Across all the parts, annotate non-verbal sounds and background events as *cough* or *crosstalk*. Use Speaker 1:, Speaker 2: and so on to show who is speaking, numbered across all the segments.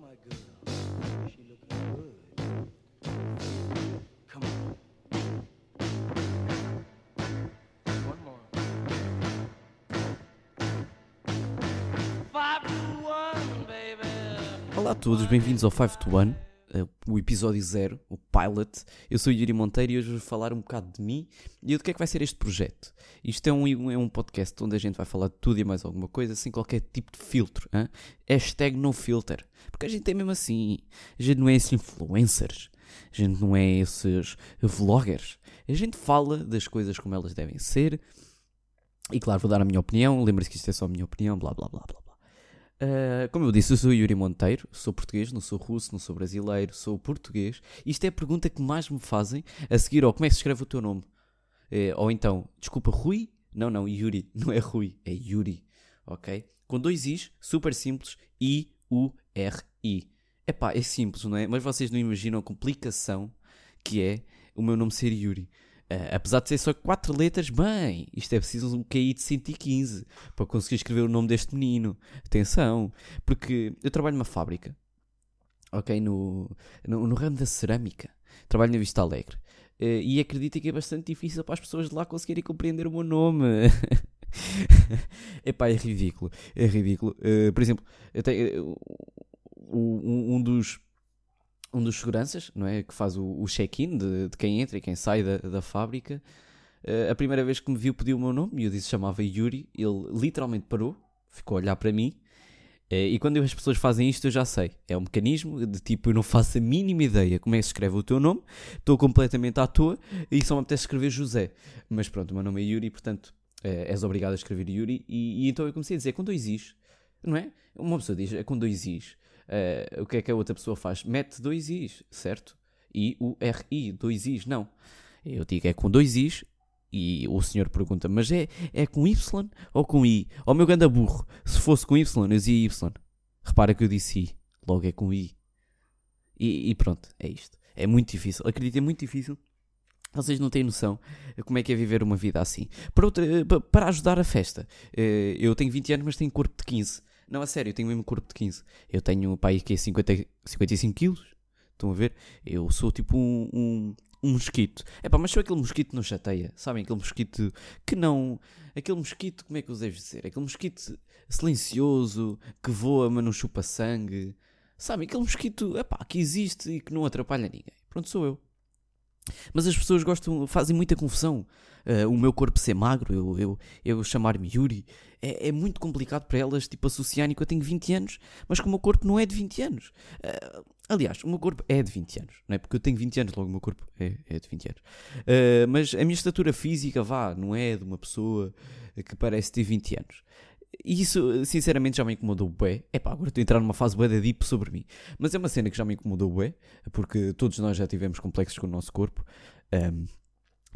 Speaker 1: my girl. She looking good. Come on. One more. Five to one, baby.
Speaker 2: Olá a todos, bem-vindos ao 5 to 1, eh, o episódio 0, o pilot. Eu sou o Yuri Monteiro e hoje vou falar um bocado de mim e do que é que vai ser este projeto. Isto é um, é um podcast onde a gente vai falar de tudo e mais alguma coisa, sem qualquer tipo de filtro. Hein? Hashtag no filter. Porque a gente é mesmo assim. A gente não é esses influencers. A gente não é esses vloggers. A gente fala das coisas como elas devem ser. E claro, vou dar a minha opinião. Lembre-se que isto é só a minha opinião, blá blá blá blá. Uh, como eu disse, eu sou Yuri Monteiro, sou português, não sou russo, não sou brasileiro, sou português. Isto é a pergunta que mais me fazem a seguir, ou como é que se escreve o teu nome? Eh, ou então, desculpa, Rui? Não, não, Yuri, *laughs* não é Rui, é Yuri, ok? Com dois I's, super simples, I-U-R-I. Epá, é simples, não é? Mas vocês não imaginam a complicação que é o meu nome ser Yuri. Uh, apesar de ser só quatro letras, bem, isto é preciso um QI de 115 para conseguir escrever o nome deste menino. Atenção, porque eu trabalho numa fábrica, ok? No, no, no ramo da cerâmica. Trabalho na Vista Alegre. Uh, e acredito que é bastante difícil para as pessoas de lá conseguirem compreender o meu nome. *laughs* Epá, é ridículo. É ridículo. Uh, por exemplo, eu tenho, um, um dos um dos seguranças, não é? Que faz o, o check-in de, de, quem entra e quem sai da, da fábrica. Uh, a primeira vez que me viu pediu o meu nome e eu disse chamava Yuri. Ele literalmente parou, ficou a olhar para mim. Uh, e quando as pessoas fazem isto, eu já sei. É um mecanismo de tipo, eu não faço a mínima ideia como é que se escreve o teu nome, estou completamente à toa e só me apetece escrever José. Mas pronto, o meu nome é Yuri, portanto uh, és obrigado a escrever Yuri. E, e, então eu comecei a dizer com dois Is, não é? Uma pessoa diz é com dois Is. Uh, o que é que a outra pessoa faz? Mete dois Is, certo? I, U, R, I, dois Is, não. Eu digo é com dois Is e o senhor pergunta, mas é, é com Y ou com I? Ó oh, meu ganda burro, se fosse com Y, eu dizia Y. Repara que eu disse I, logo é com I. E, e pronto, é isto. É muito difícil, acredito, é muito difícil. Vocês não têm noção como é que é viver uma vida assim. Para, outra, para ajudar a festa, eh, eu tenho 20 anos, mas tenho corpo de 15. Não, a sério, eu tenho o mesmo corpo de 15. Eu tenho que é 50, 55 quilos. Estão a ver? Eu sou tipo um, um, um mosquito. É pá, mas só aquele mosquito que não chateia. Sabem? Aquele mosquito que não. Aquele mosquito, como é que eu devo dizer? Aquele mosquito silencioso, que voa, mas não chupa sangue. Sabem? Aquele mosquito, é pá, que existe e que não atrapalha ninguém. Pronto, sou eu. Mas as pessoas gostam, fazem muita confusão. Uh, o meu corpo ser magro, eu, eu, eu chamar-me Yuri, é, é, muito complicado para elas, tipo, associarem que eu tenho 20 anos, mas que o meu corpo não é de 20 anos. Uh, aliás, o meu corpo é de 20 anos, não é? Porque eu tenho 20 anos, logo o meu corpo é, é de 20 anos. Uh, mas a minha estatura física, vá, não é de uma pessoa que parece ter 20 anos. E isso, sinceramente, já me incomodou bué. É pá, agora estou a entrar numa fase bué da deep sobre mim. Mas é uma cena que já me incomodou bué, porque todos nós já tivemos complexos com o nosso corpo. Um,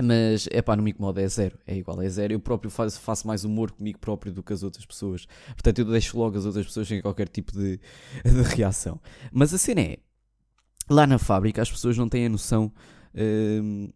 Speaker 2: mas, é pá, não me incomoda, é zero. É igual, é zero. Eu próprio faço, faço mais humor comigo próprio do que as outras pessoas. Portanto, eu deixo logo as outras pessoas sem qualquer tipo de, *laughs* de reação. Mas a cena é, lá na fábrica as pessoas não têm a noção... Um,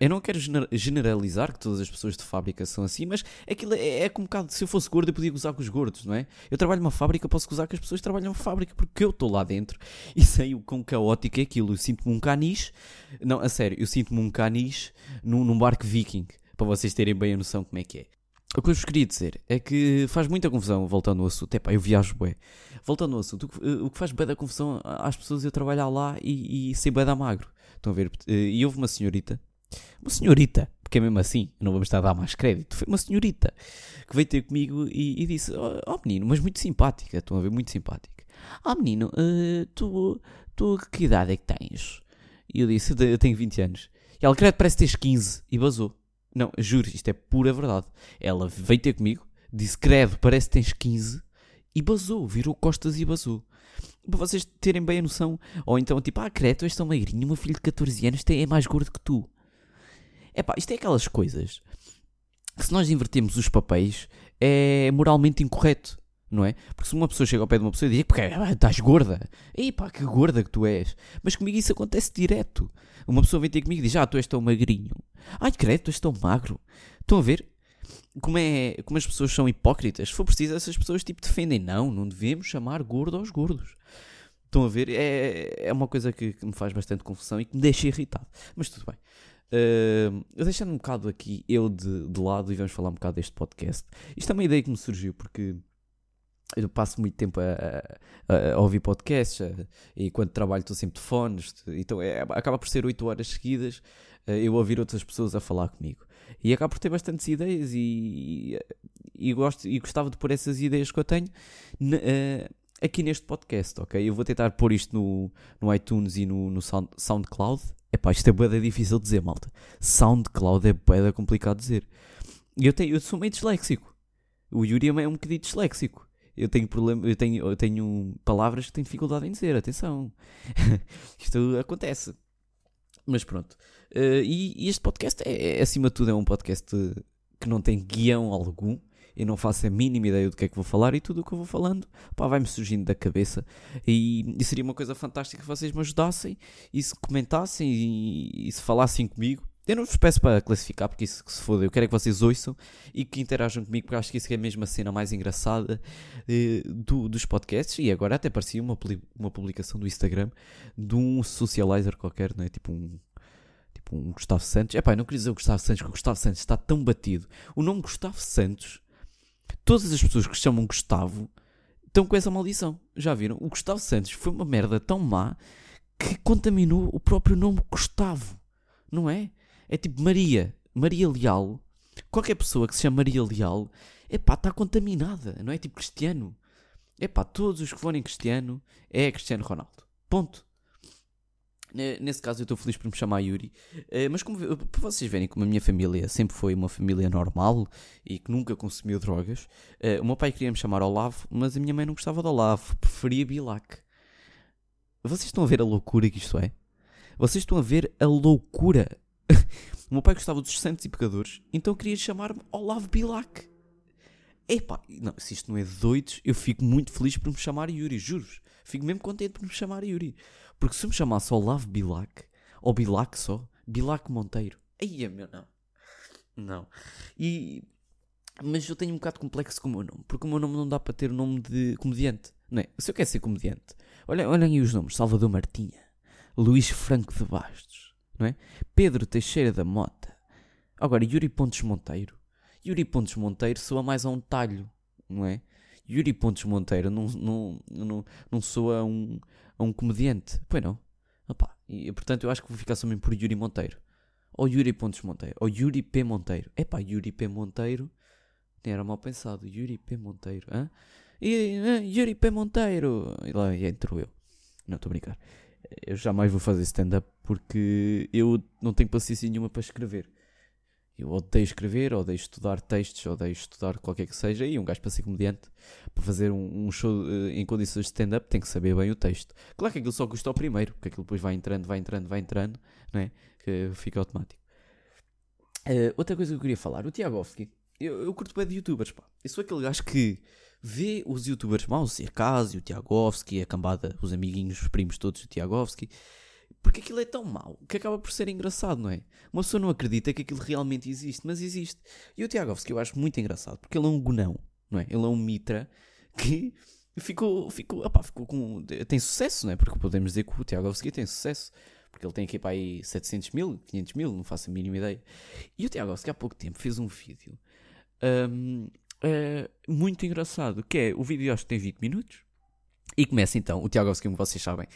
Speaker 2: eu não quero generalizar que todas as pessoas de fábrica são assim, mas aquilo é, é como um bocado. Se eu fosse gordo, eu podia gozar com os gordos, não é? Eu trabalho numa fábrica, posso gozar com as pessoas que trabalham numa fábrica, porque eu estou lá dentro e sei o quão caótico é aquilo. Eu sinto-me um canis, não, a sério, eu sinto-me um canis num, num barco viking, para vocês terem bem a noção como é que é. O que eu vos queria dizer é que faz muita confusão, voltando ao assunto. Epá, eu viajo bué. Voltando ao assunto, o que faz bué da confusão às pessoas eu trabalhar lá e, e ser bué da magro. Estão a ver? E houve uma senhorita, uma senhorita, porque é mesmo assim, não vamos estar a dar mais crédito, foi uma senhorita que veio ter comigo e, e disse: Ó oh, menino, mas muito simpática, estão a ver? Muito simpática. Ah oh, menino, uh, tu, tu que idade é que tens? E eu disse: Eu tenho 20 anos. E ela, credo, parece que tens 15 e basou. Não, juro, isto é pura verdade. Ela veio ter comigo, disse: Credo, parece que tens 15 e basou, virou costas e basou para vocês terem bem a noção. Ou então, tipo, ah, credo, tu és tão magrinho, o meu filho de 14 anos é mais gordo que tu. É pá, isto é aquelas coisas se nós invertermos os papéis é moralmente incorreto, não é? Porque se uma pessoa chega ao pé de uma pessoa e diz, porque ah, estás gorda, ei pá, que gorda que tu és. Mas comigo isso acontece direto. Uma pessoa vem ter comigo e diz, ah, tu és tão magrinho. Ai, credo, tu és tão magro. Estão a ver? como, é, como as pessoas são hipócritas. Se for preciso, essas pessoas tipo defendem. Não, não devemos chamar gordo aos gordos. Estão a ver? É, é uma coisa que, que me faz bastante confusão e que me deixa irritado. Mas tudo bem. Uh, deixando um bocado aqui eu de, de lado e vamos falar um bocado deste podcast. Isto é uma ideia que me surgiu porque eu passo muito tempo a, a, a ouvir podcasts a, e quando trabalho estou sempre de fones, então é, acaba por ser 8 horas seguidas eu ouvir outras pessoas a falar comigo. E acabo por ter bastantes ideias e, e, gosto, e gostava de pôr essas ideias que eu tenho aqui neste podcast, ok? Eu vou tentar pôr isto no, no iTunes e no, no Sound, SoundCloud. Epá, isto é boeda difícil de dizer, malta. SoundCloud é boeda complicado de dizer. Eu, tenho, eu sou meio disléxico. O Yuri é um bocadinho disléxico. Eu tenho, problema, eu, tenho, eu tenho palavras que tenho dificuldade em dizer, atenção. *laughs* isto acontece. Mas pronto. Uh, e, e, este podcast, é, é, acima de tudo, é um podcast que não tem guião algum eu não faço a mínima ideia do que é que vou falar e tudo o que eu vou falando vai-me surgindo da cabeça. E, e, seria uma coisa fantástica que vocês me ajudassem e se comentassem e, e se falassem comigo. Eu não vos peço para classificar, porque isso que se foda. Eu quero é que vocês ouçam e que interajam comigo, porque acho que isso é mesmo a cena mais engraçada eh, do, dos podcasts. E agora até parecia uma, uma publicação do Instagram de um socializer qualquer, não é? Tipo um, tipo um Gustavo Santos. É pá, não queria dizer o Gustavo Santos, porque o Gustavo Santos está tão batido. O nome Gustavo Santos Todas as pessoas que se chamam Gustavo estão com essa maldição. Já viram? O Gustavo Santos foi uma merda tão má que contaminou o próprio nome Gustavo. Não é? É tipo Maria. Maria Leal. Qualquer pessoa que se chama Maria Leal, é pá, está contaminada. Não é tipo Cristiano. É pá, todos os que forem Cristiano é Cristiano Ronaldo. Ponto. Nesse caso eu estou feliz por me chamar Yuri. Eh, mas como, para vocês verem como a minha família sempre foi uma família normal e que nunca consumiu drogas, eh, o meu pai queria me chamar Olavo, mas a minha mãe não gostava de Olavo, preferia Bilac. Vocês estão a ver a loucura que isto é? Vocês estão a ver a loucura. O meu pai gostava dos santos e pecadores, então queria chamar-me Olavo Bilac. Epá, não, se isto não é de doidos, eu fico muito feliz por me chamar Yuri, juro Fico mesmo contente por me chamar Yuri. Porque se me chamasse Olavo Bilac, ou Bilac só, Bilac Monteiro, aí é meu não. Não. E, mas eu tenho um bocado complexo com o meu nome, porque o meu nome não dá para ter o nome de comediante. Não é? Se eu quero ser comediante, olhem, olhem aí os nomes: Salvador Martinha, Luís Franco de Bastos, não é? Pedro Teixeira da Mota. Agora, Yuri Pontes Monteiro. Yuri Pontes Monteiro soa mais a um talho, não é? Yuri Pontes Monteiro não, não, não, não soa a um, a um comediante. Pois não. Opa, e, portanto, eu acho que vou ficar mesmo por Yuri Monteiro. Ou Yuri Pontes Monteiro. Ou Yuri P. Monteiro. Epá, Yuri P. Monteiro. Nem era mal pensado. Yuri P. Monteiro. Hã? E, uh, Yuri P. Monteiro. E lá entro eu. Não, estou a brincar. Eu jamais vou fazer stand-up porque eu não tenho paciência nenhuma para escrever. Eu odeio escrever, odeio estudar textos, odeio estudar qualquer que seja. E um gajo para ser comediante, para fazer um, um show uh, em condições de stand-up, tem que saber bem o texto. Claro que aquilo só custa ao primeiro, porque aquilo depois vai entrando, vai entrando, vai entrando, não é? Que fica automático. Uh, outra coisa que eu queria falar, o Tiagovski. Eu, eu curto bem de youtubers, pá. Eu sou aquele gajo que vê os youtubers maus, o Circásio, o Tiagovski, a cambada, os amiguinhos, os primos todos do Tiagovski porque aquilo é tão mau que acaba por ser engraçado, não é? Uma pessoa não acredita que aquilo realmente existe, mas existe. E o Tiagovski eu acho muito engraçado, porque ele é um gonão, não é? Ele é um mitra que ficou, ficou, opá, ficou com. tem sucesso, não é? Porque podemos dizer que o Tiagovski tem sucesso. Porque ele tem aqui para aí 700 mil, 500 mil, não faço a mínima ideia. E o Tiagovski há pouco tempo fez um vídeo um, uh, muito engraçado, que é, o vídeo acho que tem 20 minutos, e começa então, o Tiago como vocês sabem,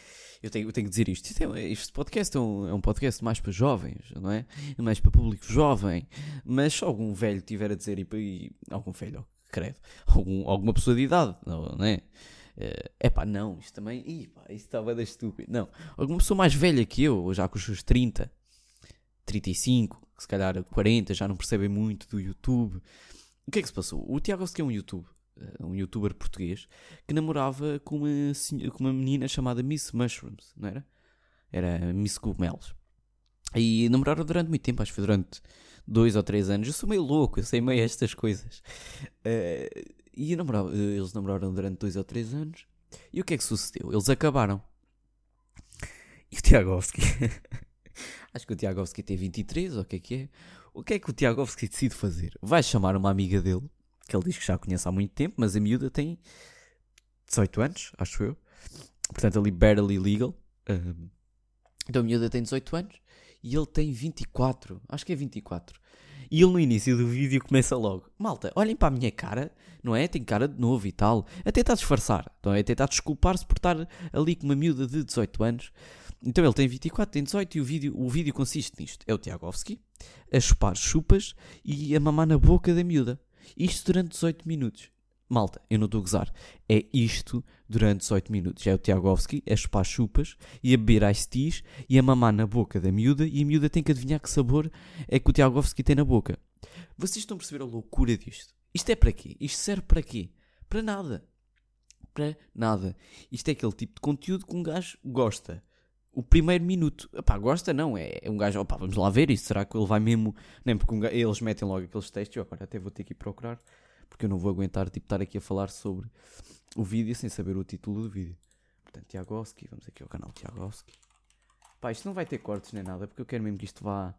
Speaker 2: eu tenho, eu tenho que dizer isto, é, este podcast é um, é um, podcast mais para jovens, não é? Mais para público jovem, mas se algum velho tiver a dizer, e, e algum velho, credo, algum, alguma pessoa de idade, não, não é? É pá, não, isto também, ih, pá, isto estava da estúpido, não, alguma pessoa mais velha que eu, já com os seus 30, 35, se calhar 40, já não percebem muito do YouTube, o que é que se passou? O Tiago é um YouTube eh, um youtuber português, que namorava com uma, com uma menina chamada Miss Mushrooms, não era? Era Miss Cogumelos. E namoraram durante muito tempo, acho que foi durante dois ou três anos. Eu sou meio louco, eu sei meio estas coisas. Uh, e namorava, eles namoraram durante dois ou três anos. E o que é que sucedeu? Eles acabaram. E o Tiagovski. *laughs* acho que o Tiagovski tem 23, ou o que é que é? O que é que o Tiagovski decide fazer? Vai chamar uma amiga dele, que ele diz que já conhece há muito tempo, mas a miúda tem 18 anos, acho eu. Portanto, ali barely legal. Então a miúda tem 18 anos e ele tem 24. Acho que é 24. E ele no início do vídeo começa logo: Malta, olhem para a minha cara, não é? Tem cara de novo e tal. A tentar disfarçar, é? A tentar desculpar-se por estar ali com uma miúda de 18 anos. Então ele tem 24, tem 18 e o vídeo, o vídeo consiste nisto: é o Tiagovski a chupar chupas e a mamar na boca da miúda. Isto durante 18 minutos. Malta, eu não estou a gozar. É isto durante 18 minutos. É o Tiagovski a chupar chupas e a beber ice teas e a mamar na boca da miúda e a miúda tem que adivinhar que sabor é que o Tiagovski tem na boca. Vocês estão a perceber a loucura disto? Isto é para quê? Isto serve para quê? Para nada. Para nada. Isto é aquele tipo de conteúdo que um gajo gosta o primeiro minuto. Epá, gosta não, é, é um gajo, opá, vamos lá ver isso, será que ele vai mesmo... Nem porque um gajo, eles metem logo aqueles textos, eu agora até vou ter que ir procurar, porque eu não vou aguentar tipo, estar aqui a falar sobre o vídeo sem saber o título do vídeo. Portanto, Tiagoski, vamos aqui ao canal Tiagoski. Pá, isto não vai ter cortes nem nada, porque eu quero mesmo que isto vá...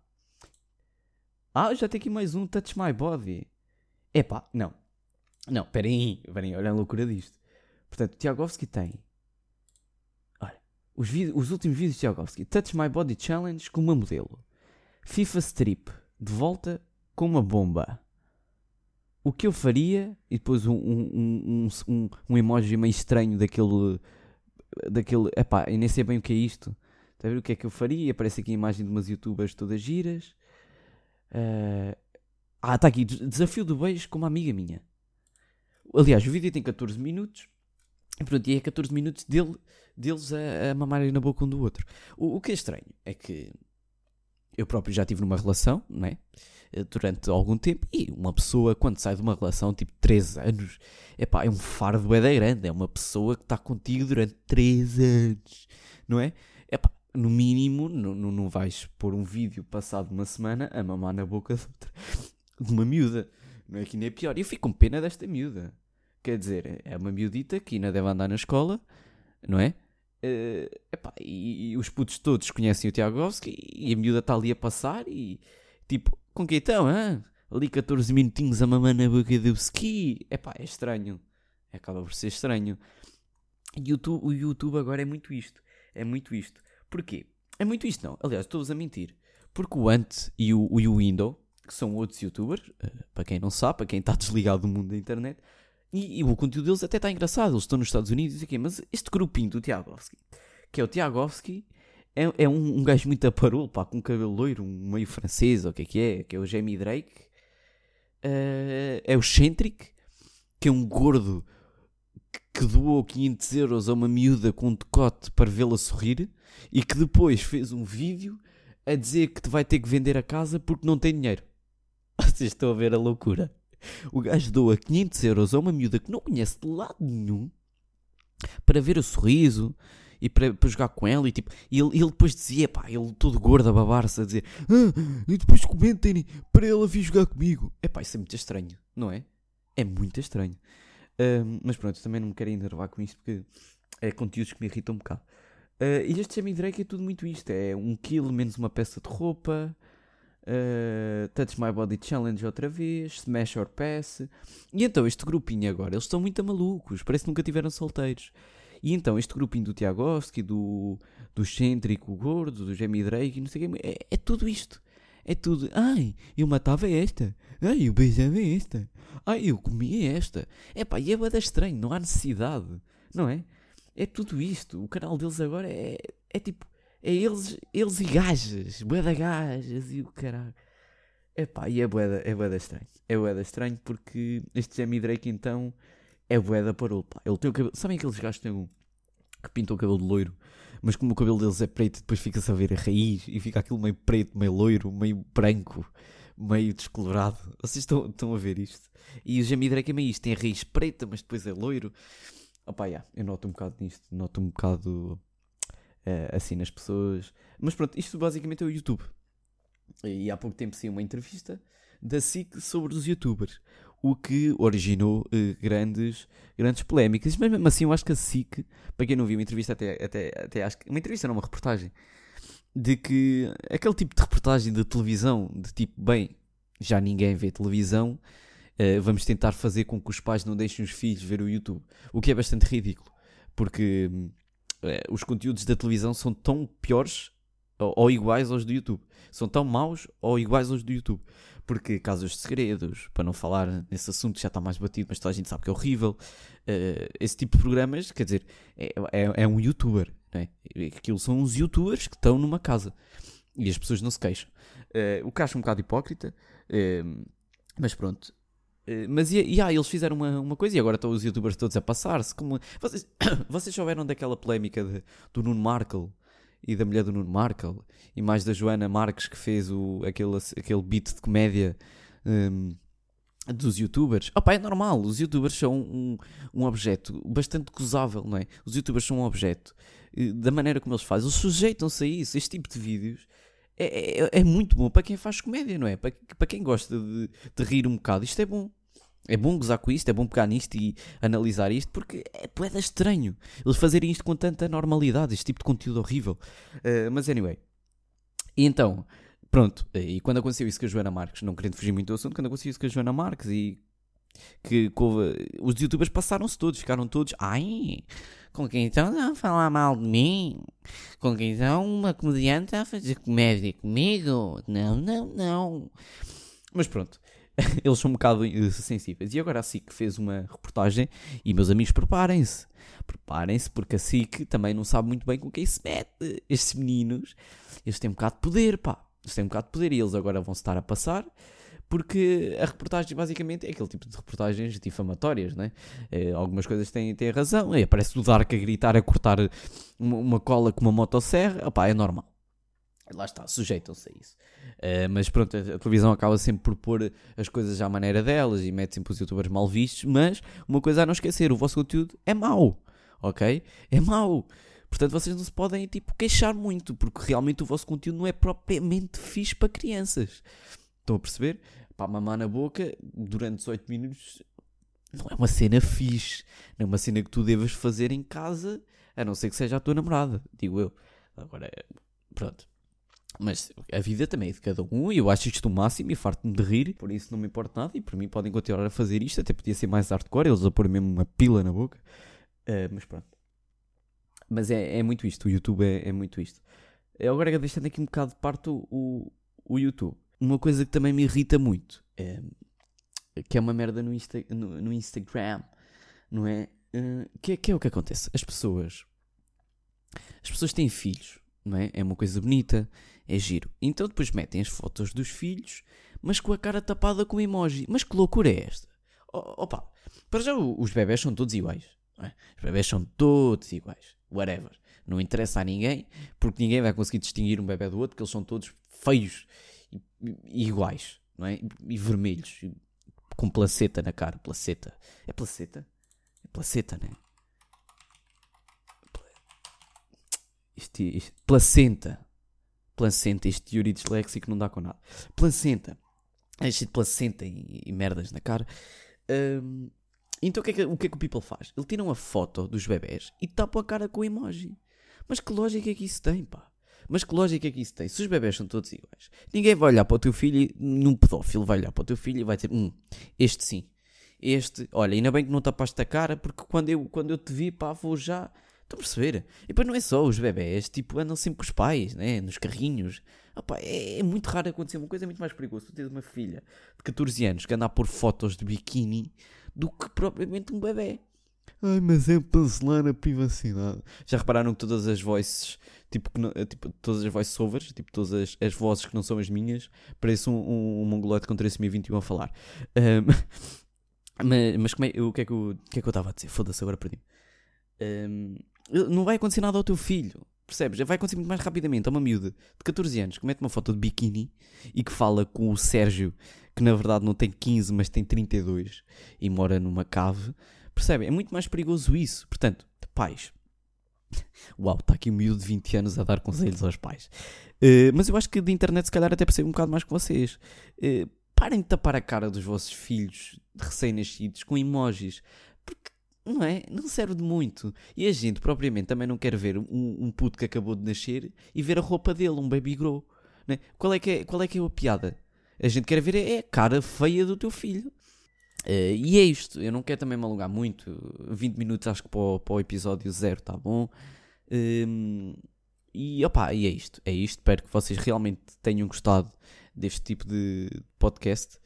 Speaker 2: Ah, já tem aqui mais um Touch My Body. Epá, não. Não, peraí, peraí, olha a loucura disto. Portanto, Tiagovski tem os, os últimos vídeos de Tiagovski. Touch My Body Challenge com uma modelo. FIFA Strip. De volta com uma bomba. O que eu faria. E depois um, um, um, um, um emoji meio estranho daquele. Daquele. Epá, eu nem sei bem o que é isto. Está a ver o que é que eu faria? Aparece aqui a imagem de umas youtubers todas giras. Uh, ah, está aqui. Desafio do beijo com uma amiga minha. Aliás, o vídeo tem 14 minutos. E pronto, e é 14 minutos dele, deles a, a mamarem na boca um do outro. O, o, que é estranho é que eu próprio já tive numa relação, é? Eh, durante algum tempo, e uma pessoa, quando sai de uma relação, tipo 3 anos, epá, é um fardo é da grande, é uma pessoa que está contigo durante 3 anos, não é? Epá, no mínimo, não, não vais pôr um vídeo passado uma semana a mamar na boca de, outra, de uma miúda, não é que nem é pior. Eu fico com pena desta miúda. Quer dizer, é uma miudita que ainda deve andar na escola, não é? Uh, epá, e, e, os putos todos conhecem o Tiagovski e a miúda está ali a passar e tipo, com que então? Hein? Ali 14 minutinhos a mamar na boca do ski. Epá, é estranho. Acaba por ser estranho. YouTube, o YouTube agora é muito isto. É muito isto. Porquê? É muito isto não. Aliás, estou-vos a mentir. Porque o Ant e o, o Window, que são outros youtubers, uh, para quem não sabe, para quem está desligado do mundo da internet, e, e, o conteúdo deles até está engraçado. Eles estão nos Estados Unidos e aqui. Mas este grupinho do Tiagovski, que é o Tiagovski, é, é um, um gajo muito aparolo, pá, com cabelo loiro, um meio francês, ou o que é que é, que é o Jamie Drake. Uh, é o Centric, que é um gordo que, que doou 500 euros a uma miúda com um decote para vê-la sorrir e que depois fez um vídeo a dizer que te vai ter que vender a casa porque não tem dinheiro. *laughs* Vocês estão a ver a loucura. O gajo doa 500 euros a uma miúda que não conhece de lado nenhum para ver o sorriso e para, para jogar com ela. E, tipo, ele, ele depois dizia, pá, ele todo gordo a babar-se a dizer, ah, e depois comentem para ela vir jogar comigo. É pá, isso é muito estranho, não é? É muito estranho. Uh, mas pronto, também não me quero enervar com isto porque é conteúdos que me irritam um bocado. Uh, e este Jamie Drake é tudo muito isto: é um quilo menos uma peça de roupa, Uh, Touch My Body Challenge outra vez, Smash or Pass. E então este grupinho agora, eles estão muito malucos, parece que nunca tiveram solteiros. E então este grupinho do Tiagovski, do, do Cêntrico Gordo, do Jamie Drake, não sei o que, é, é tudo isto. É tudo. Ai, eu matava esta. Ai, eu beijava esta. Ai, eu comia esta. É pá, e é bada estranho, não há necessidade, não é? É tudo isto. O canal deles agora é, é tipo é eles, eles e gajas, boeda gajas e o caralho. Epá, e é boeda, é boeda estranho. É boeda estranho porque este Jamie Drake então é boeda parou. Pá. Ele tem o cabelo. Sabem aqueles gajos que, têm um, que pintam o cabelo de loiro, mas como o cabelo deles é preto, depois fica-se a ver a raiz e fica aquilo meio preto, meio loiro, meio branco, meio descolorado. Vocês estão, estão a ver isto? E o Jamie Drake é meio isto: tem a raiz preta, mas depois é loiro. Opá, yeah, eu noto um bocado nisto, noto um bocado uh, assim nas pessoas. Mas pronto, isto basicamente é o YouTube. E há pouco tempo saiu uma entrevista da SIC sobre os youtubers, o que originou uh, grandes, grandes polémicas. Mas mesmo assim, eu acho que a SIC, para quem não viu, uma entrevista até, até, até acho que. Uma entrevista não, uma reportagem. De que aquele tipo de reportagem de televisão, de tipo, bem, já ninguém vê televisão, eh, vamos tentar fazer com que os pais não deixem os filhos ver o YouTube. O que é bastante ridículo, porque hum, os conteúdos da televisão são tão piores ou, ou iguais aos do YouTube. São tão maus ou iguais aos do YouTube. Porque casos de segredos, para não falar nesse assunto já está mais batido, mas toda a gente sabe que é horrível. eh, esse tipo de programas, quer dizer, é, é, é um youtuber, não é? Aquilo são uns youtubers que estão numa casa e as pessoas não se queixam. Eh, o que acho um bocado hipócrita, eh, mas pronto. Eh, mas e, e ah, eles fizeram uma, uma coisa e agora estão os youtubers todos a passar-se. Como... Vocês, *coughs* vocês souberam daquela polémica de- do Nuno Markle e da mulher do Nuno Markle e mais da Joana Marques que fez o, aquele, aquele beat de comédia hum, dos youtubers. Opa, é normal, os youtubers são um, um objeto bastante gozável, não é? Os youtubers são um objeto eh, da maneira como eles fazem, eles sujeitam-se a isso. Este tipo de vídeos é, é, é muito bom para quem faz comédia, não é? Para, para quem gosta de, de rir um bocado, isto é bom. É bom gozar com isto, é bom pegar nisto e analisar isto, porque é poeda estranho eles fazerem isto com tanta normalidade, este tipo de conteúdo horrível. Uh, mas anyway. E então, pronto, e quando aconteceu isso com a Joana Marques, não querendo fugir muito do assunto, quando aconteceu isso com a Joana Marques e que, os youtubers passaram-se todos, ficaram todos, ai, com quem então a falar mal de mim? Com quem então uma comediante a fazer comédia comigo? Não, não, não. Mas pronto, *laughs* eles são um bocado eh, sensíveis. E agora a SIC fez uma reportagem e meus amigos preparem-se. Preparem-se porque a SIC também não sabe muito bem com quem se mete. Estes meninos, eles têm um bocado de poder, pá. Eles têm um bocado de poder e eles agora vão se estar a passar porque a reportagem basicamente é aquele tipo de reportagens difamatórias, né? Eh, algumas coisas têm, têm razão. É, parece o Dark a gritar, a cortar uma, cola com uma motosserra. Opá, é normal. Lá está, sujeitam-se a isso. Eh, mas pronto, a, a televisão acaba sempre por pôr as coisas à maneira delas e mete sempre os youtubers mal vistos. Mas uma coisa a não esquecer: o vosso conteúdo é mau, ok? É mau. Portanto, vocês não se podem tipo, queixar muito, porque realmente o vosso conteúdo não é propriamente fixe para crianças. Estão a perceber? Pá, mamar na boca durante 18 minutos não é uma cena fixe. Não é uma cena que tu devas fazer em casa, a não ser que seja a tua namorada, digo eu. Agora, pronto. Mas a vida também é de cada um e eu acho isto o máximo e farto-me de rir, por isso não me importa nada e por mim podem continuar a fazer isto, até podia ser mais hardcore, eles a pôr mesmo uma pila na boca. Ah, mas pronto. Mas é, é muito isto, o YouTube é, é muito isto. Agora deixando aqui um bocado de parte o, o YouTube. Uma coisa que também me irrita muito é que é uma merda no, Insta, no, no Instagram, não é? Uh, que, é- que é o que acontece? As pessoas as pessoas têm filhos, não é? É uma coisa bonita, é giro. Então depois metem as fotos dos filhos, mas com a cara tapada com emoji. Mas que loucura é esta? Opa, para já os bebés são todos iguais. é? Os bebés são todos iguais. Whatever. Não interessa a ninguém, porque ninguém vai conseguir distinguir um bebê do outro, porque eles são todos feios iguais, não é? E, vermelhos, com placeta na cara. Placeta. É placeta? É placeta, né? Isto, isto- placenta. Placenta. Este teoria disléxico não dá com nada. Placenta. É cheio de placenta e, e merdas na cara. Hum, então o que, é que, o que é que o people faz? Ele tira uma foto dos bebés e tapa a cara com o emoji. Mas que lógica é que isso tem, pá? Mas que lógica é que isso tem? Se os bebés são todos iguais, ninguém vai olhar para o teu filho e nenhum pedófilo vai olhar para o teu filho e vai dizer: Hum, este sim. Este, olha, ainda bem que não tapaste a cara, porque quando eu, quando eu te vi, pá, vou já. Estão a perceber? E depois não é só os bebés, tipo, andam sempre com os pais, né? Nos carrinhos. Ah, pá, é, é muito raro acontecer uma coisa, é muito mais perigoso. Tu tens uma filha de 14 anos que anda a pôr fotos de biquíni do que propriamente um bebê. Ai, mas é para zelar a privacidade. Já repararam que todas as voices, tipo, que não- tipo todas as voiceovers, tipo, todas as, as vozes que não são as minhas, parecem um, um, um mongoloide com 3.021 a falar. Ahm, *laughs* mas, mas como é, o, que é que eu, o que é que eu estava a dizer? Foda-se, agora perdi. Ahm, não vai acontecer nada ao teu filho. Percebes? Vai acontecer muito mais rapidamente. Há uma miúda de 14 anos que mete uma foto de biquíni e que fala com o Sérgio, que na verdade não tem 15, mas tem 32 e mora numa cave. Percebem? É muito mais perigoso isso. Portanto, pais. Uau, está aqui um miúdo de 20 anos a dar conselhos aos pais. Eh, mas eu acho que de internet, se calhar, até percebo um bocado mais que vocês. Eh, parem de tapar a cara dos vossos filhos recém-nascidos com emojis. Porque, não é? Não serve de muito. E a gente, propriamente, também não quer ver um, um puto que acabou de nascer e ver a roupa dele, um baby grow. Né? Qual, é que é, qual é que é a piada? A gente quer ver é a cara feia do teu filho. Eh, e é isto. Eu não quero também me alongar muito. 20 minutos acho que para o, para o episódio zero tá bom. Ehm, e opá, e é isto. É isto. Espero que vocês realmente tenham gostado deste tipo de podcast.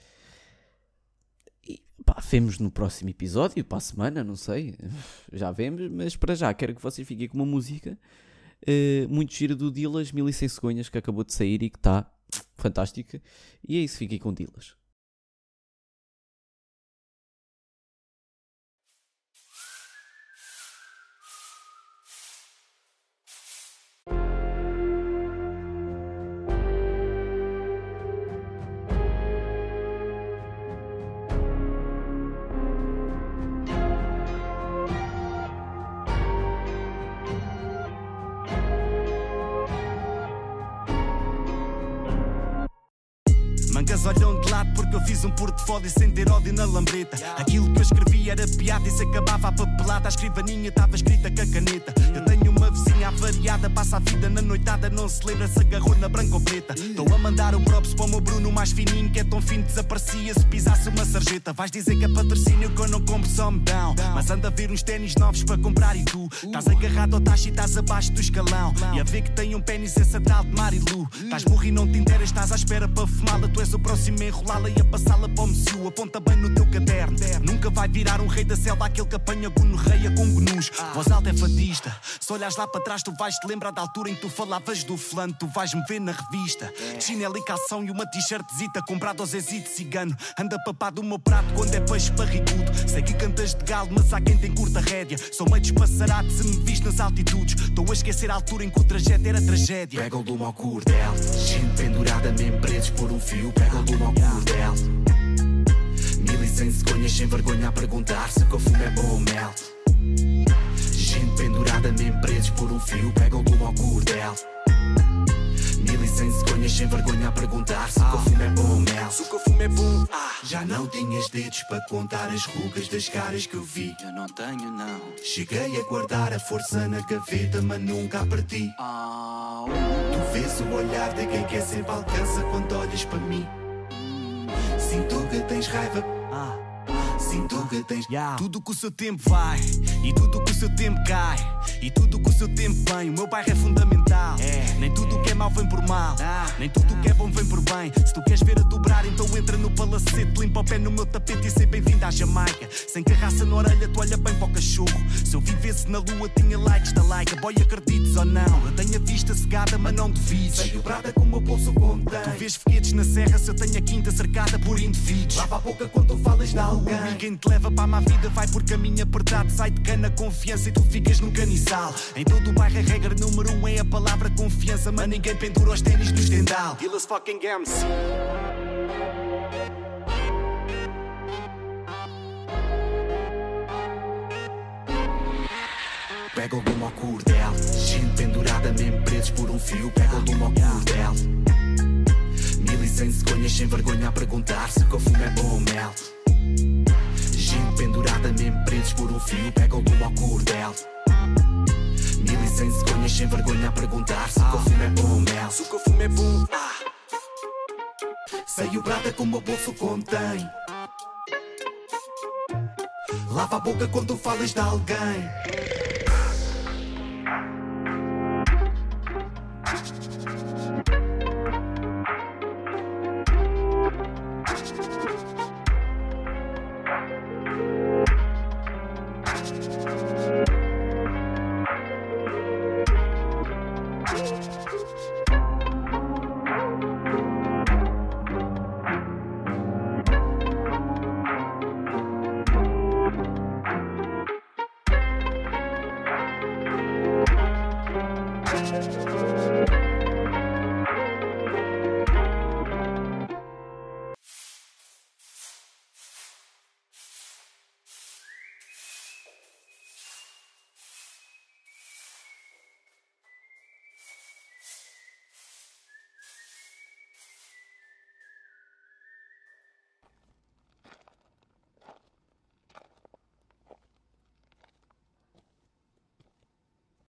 Speaker 2: E pá, vemos no próximo episódio, para a semana, não sei. *laughs* Já vemos, mas para já quero que vocês fiquem com uma música eh, muito gira do Dilas 1100 cegonhas que acabou de sair e que está fantástica. E é isso, fiquem com Dilas.
Speaker 3: Um portfólio sem ter ódio na lambreta. Aquilo que eu escrevi era piada e se acabava a papelada. A escrivaninha estava escrita com a caneta. Eu tenho uma vizinha avariada, passa a vida na noitada, não se lembra se agarrou na branca ou preta. Estou a mandar o props para o meu Bruno mais fininho, que é tão fino desaparecia se pisasse uma sarjeta. Vais dizer que é patrocínio que eu não compro, só me dão. Mas anda a ver uns ténis novos para comprar e tu estás agarrado ao tacho e estás abaixo do escalão. E a ver que tem um pênis esse tal de Marilu. Estás burro e não te interas, estás à espera para fumá-la. Tu és o próximo a enrolá-la e a passá-la para o. Aponta bem no teu caderno. Nunca vai virar um rei da selva, aquele que apanha gonorreia com gnus. Voz alta é fadista. Se olhas lá para trás, tu vais te lembrar da altura em que tu falavas do fulano. Tu vais me ver na revista. De Chinelo e calção e uma t-shirtzita comprado ao Zezito cigano. Anda papado o meu prato quando é peixe barrigudo. Sei que cantas de galo, mas há quem tem curta rédea. Sou meio despassarado se me vis nas altitudes. Estou a esquecer a altura em que o trajeto era tragédia.
Speaker 4: Pega o lume ao cordel Gente pendurada, mesmo presos por um fio Pega o lume ao cordel Cem cegonhas sem vergonha a perguntar Se o fumo é bom ou mel Gente pendurada, mesmo presos por um fio Pega o lume ao cordel Mil e cem cegonhas sem vergonha a perguntar Se o fumo é bom ou mel
Speaker 3: Se o fumo é bom.
Speaker 4: Já não tinhas dedos para contar as rugas das caras que eu vi
Speaker 3: Eu não tenho, não.
Speaker 4: Cheguei a guardar a força na gaveta, mas nunca a parti Tu vês o olhar de quem quer sempre alcança quando olhas para mim. Sinto que tens raiva,
Speaker 3: Ah.
Speaker 4: Sinto que tens.
Speaker 3: Tudo que o seu tempo vai e tudo que o seu tempo cai e tudo que o seu tempo vem. O meu bairro é fundamental. Nem tudo que é mau vem por mal, nem tudo que é bom vem por bem. Se tu queres ver a dobrar, então entra no palacete, limpa o pé no meu tapete e sei bem-vindo à Jamaica. Sem carraça na orelha, tu olha bem para o cachorro. Se eu vivesse na lua, tinha likes da like. Boy, acredites ou não? Eu tenho a vista cegada, mas não duvides.
Speaker 4: Sei dobrada com o meu bolso contém.
Speaker 3: Tu vês foguetes na serra se eu tenho a quinta cercada por indivíduos.
Speaker 4: Lava a boca quando falas de alguém.
Speaker 3: Quem te leva para a má vida vai por caminho apertado, sai de cana confiança e tu ficas num canizal. Em todo o bairro a regra número um é a palavra confiança, mas ninguém pendura os ténis no estendal. Ilhas fucking.
Speaker 4: Pega o ao cordel. Gente pendurada, mesmo presos por um fio. Pega o ao cordel. Mil e cem cegonhas sem vergonha a perguntar se o fumo é bom ou mel. Pendurada, mesmo presos por um fio. Pega o lume ao cordel. Mil e cem cegonhas sem vergonha a perguntar se o que eu fumo é bom mel.
Speaker 3: Se o que eu fumo é bom.
Speaker 4: Sei o prata como o bolso contém. Lava a boca quando falas de alguém.